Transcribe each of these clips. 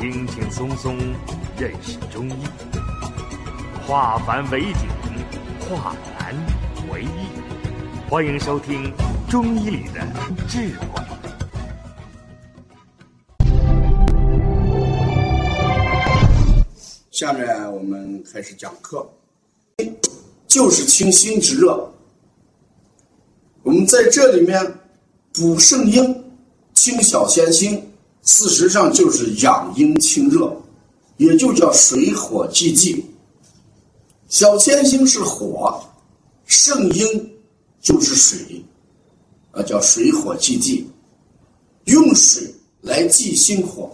轻轻松松认识中医，化繁为简，化难为易。欢迎收听《中医里的智慧》。下面我们开始讲课，就是清心止热。我们在这里面补肾阴、清小仙心。事实上就是养阴清热，也就叫水火既济。小千星是火，肾阴就是水，啊，叫水火既济，用水来济心火。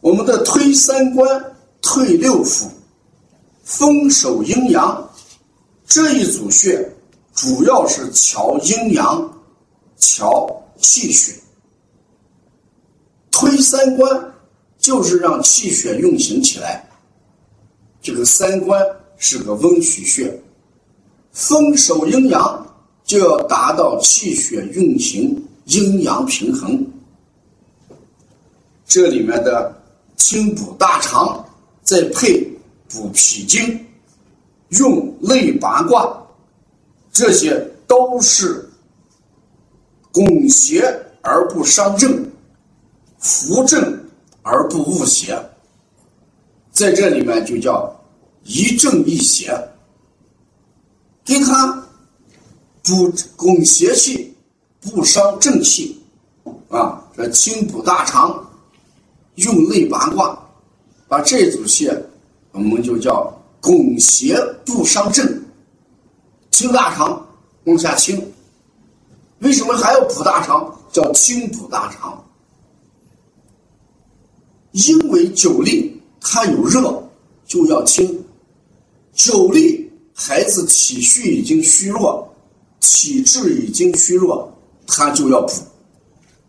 我们的推三关、退六腑、丰守阴阳这一组穴，主要是调阴阳、调气血。推三关就是让气血运行起来，这个三关是个温煦穴，风守阴阳就要达到气血运行、阴阳平衡。这里面的清补大肠，再配补脾经，用内八卦，这些都是攻邪而不伤正。扶正而不误邪，在这里面就叫一正一邪，给他补攻邪气，不伤正气，啊，这清补大肠，用内八卦，把这组穴我们就叫攻邪不伤正，清大肠往下清，为什么还要补大肠？叫清补大肠。因为久立，它有热，就要清。久立，孩子体虚已经虚弱，体质已经虚弱，他就要补。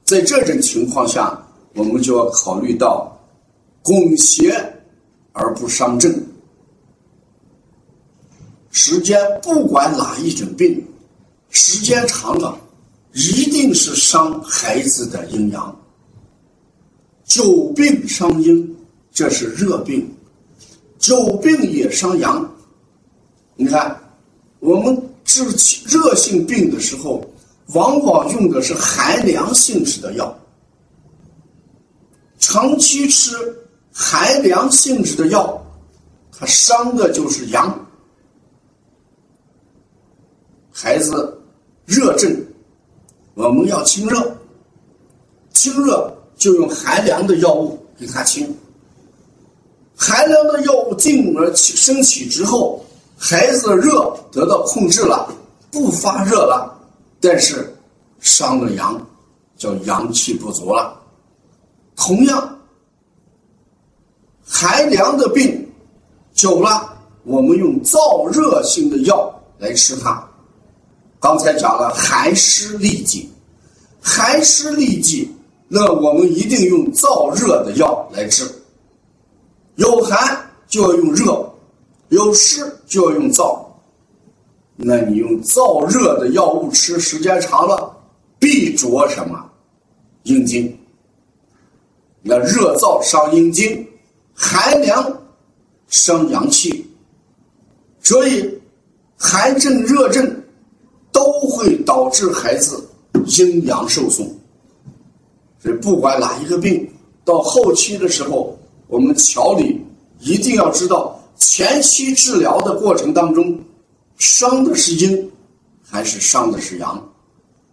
在这种情况下，我们就要考虑到攻邪而不伤正。时间不管哪一种病，时间长了，一定是伤孩子的阴阳。久病伤阴，这是热病；久病也伤阳。你看，我们治热性病的时候，往往用的是寒凉性质的药。长期吃寒凉性质的药，它伤的就是阳。孩子热症，我们要清热，清热。就用寒凉的药物给他清，寒凉的药物进而起升起之后，孩子的热得到控制了，不发热了，但是伤了阳，叫阳气不足了。同样，寒凉的病久了，我们用燥热性的药来吃它。刚才讲了寒湿痢疾，寒湿痢疾。那我们一定用燥热的药来治，有寒就要用热，有湿就要用燥。那你用燥热的药物吃时间长了，必着什么？阴经。那热燥伤阴经，寒凉伤阳气，所以寒症、热症都会导致孩子阴阳受损。所以，不管哪一个病，到后期的时候，我们调理一定要知道，前期治疗的过程当中，伤的是阴，还是伤的是阳。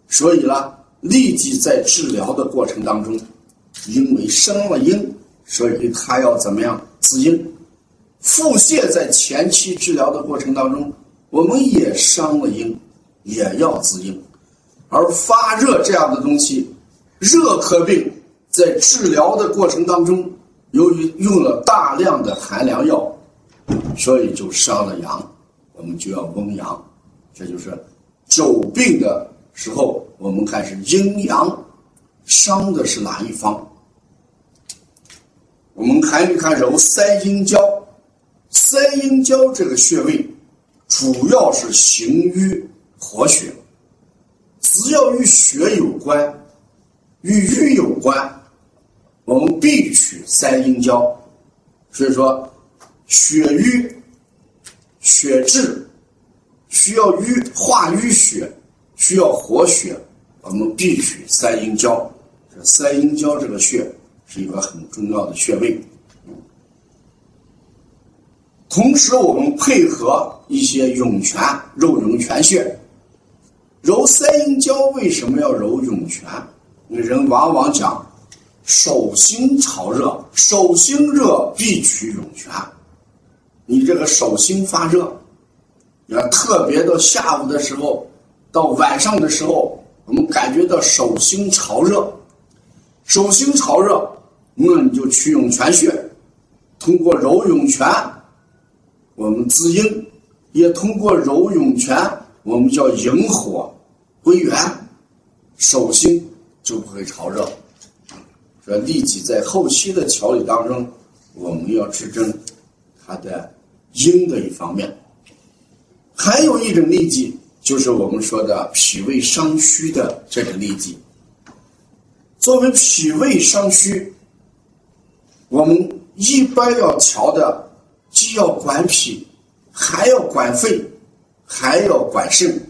所以呢，立即在治疗的过程当中，因为伤了阴，所以他要怎么样滋阴？腹泻在前期治疗的过程当中，我们也伤了阴，也要滋阴。而发热这样的东西。热科病在治疗的过程当中，由于用了大量的寒凉药，所以就伤了阳，我们就要温阳。这就是久病的时候，我们看是阴阳伤的是哪一方。我们看一看揉三阴交，三阴交这个穴位主要是行于活血，只要与血有关。与瘀有关，我们必取三阴交。所以说，血瘀、血滞，需要瘀化瘀血，需要活血，我们必取三阴交。这三阴交这个穴是一个很重要的穴位。同时，我们配合一些涌泉，揉涌泉穴。揉三阴交为什么要揉涌泉？人往往讲手心潮热，手心热必取涌泉。你这个手心发热，要特别到下午的时候，到晚上的时候，我们感觉到手心潮热，手心潮热，那你就取涌泉穴，通过揉涌泉，我们滋阴，也通过揉涌泉，我们叫引火。归元，手心就不会潮热。说痢疾在后期的调理当中，我们要治症它的阴的一方面。还有一种痢疾，就是我们说的脾胃伤虚的这种痢疾。作为脾胃伤虚，我们一般要调的，既要管脾，还要管肺，还要管肾。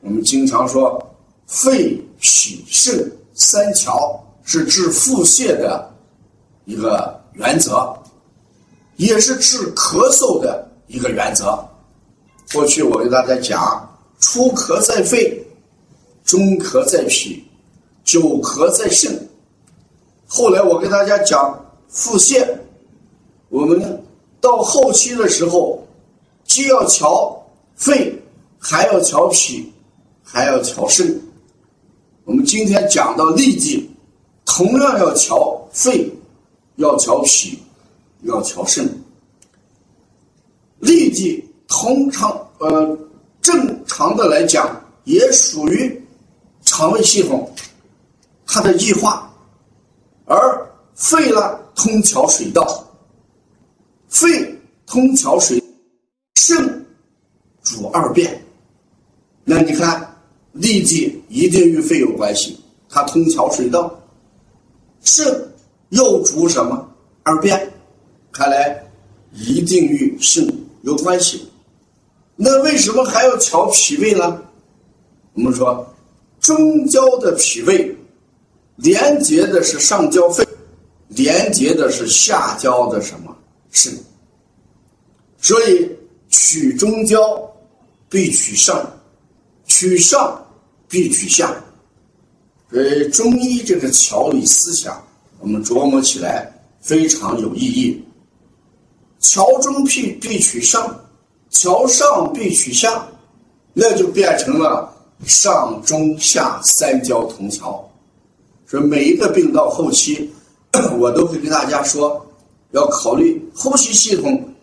我们经常说，肺、脾、肾三调是治腹泻的一个原则，也是治咳嗽的一个原则。过去我给大家讲，初咳在肺，中咳在脾，久咳在肾。后来我给大家讲腹泻，我们到后期的时候，既要调肺，还要调脾。还要调肾。我们今天讲到痢疾，同样要调肺，要调脾，要调肾。痢疾通常呃正常的来讲，也属于肠胃系统它的异化，而肺呢通调水道，肺通调水，肾主二便。那你看。痢疾一定与肺有关系，它通调水道。肾又主什么？二便，看来一定与肾有关系。那为什么还要调脾胃呢？我们说，中焦的脾胃连接的是上焦肺，连接的是下焦的什么肾？所以取中焦必取上，取上。必取下，所以中医这个调理思想，我们琢磨起来非常有意义。调中必必取上，调上必取下，那就变成了上中下三焦同调。所以每一个病到后期，我都会跟大家说，要考虑呼吸系统，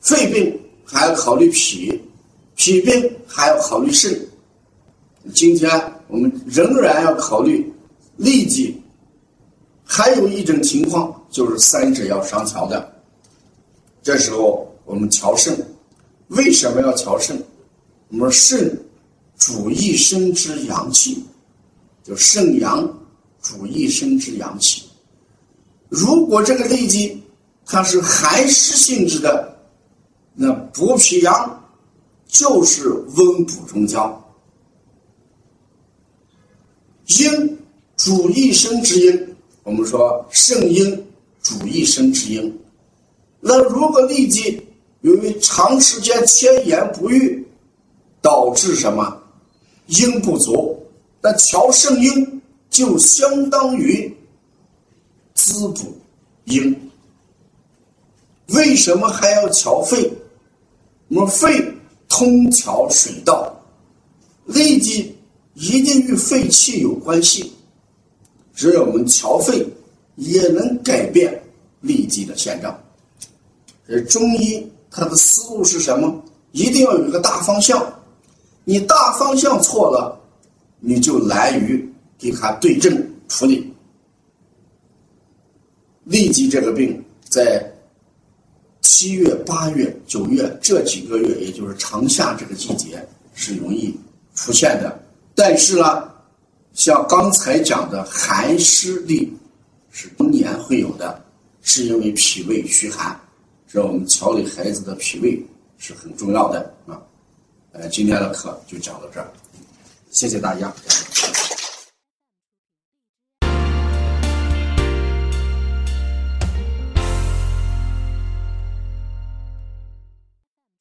肺病还要考虑脾，脾病还要考虑肾。今天我们仍然要考虑痢疾，还有一种情况就是三者要上调的。这时候我们调肾，为什么要调肾？我们肾主一身之阳气，就肾阳主一身之阳气。如果这个痢疾它是寒湿性质的，那补脾阳就是温补中焦。阴主一身之阴，我们说肾阴主一身之阴。那如果痢疾由于长时间迁延不愈，导致什么阴不足，那调肾阴就相当于滋补阴。为什么还要调肺？我们肺通调水道，痢疾。一定与肺气有关系，只有我们调肺，也能改变痢疾的现状。这中医它的思路是什么？一定要有一个大方向，你大方向错了，你就难于给它对症处理。痢疾这个病在七月、八月、九月这几个月，也就是长夏这个季节，是容易出现的。但是呢，像刚才讲的寒湿痢是中年会有的，是因为脾胃虚寒，所以我们调理孩子的脾胃是很重要的啊。呃，今天的课就讲到这儿，谢谢大家。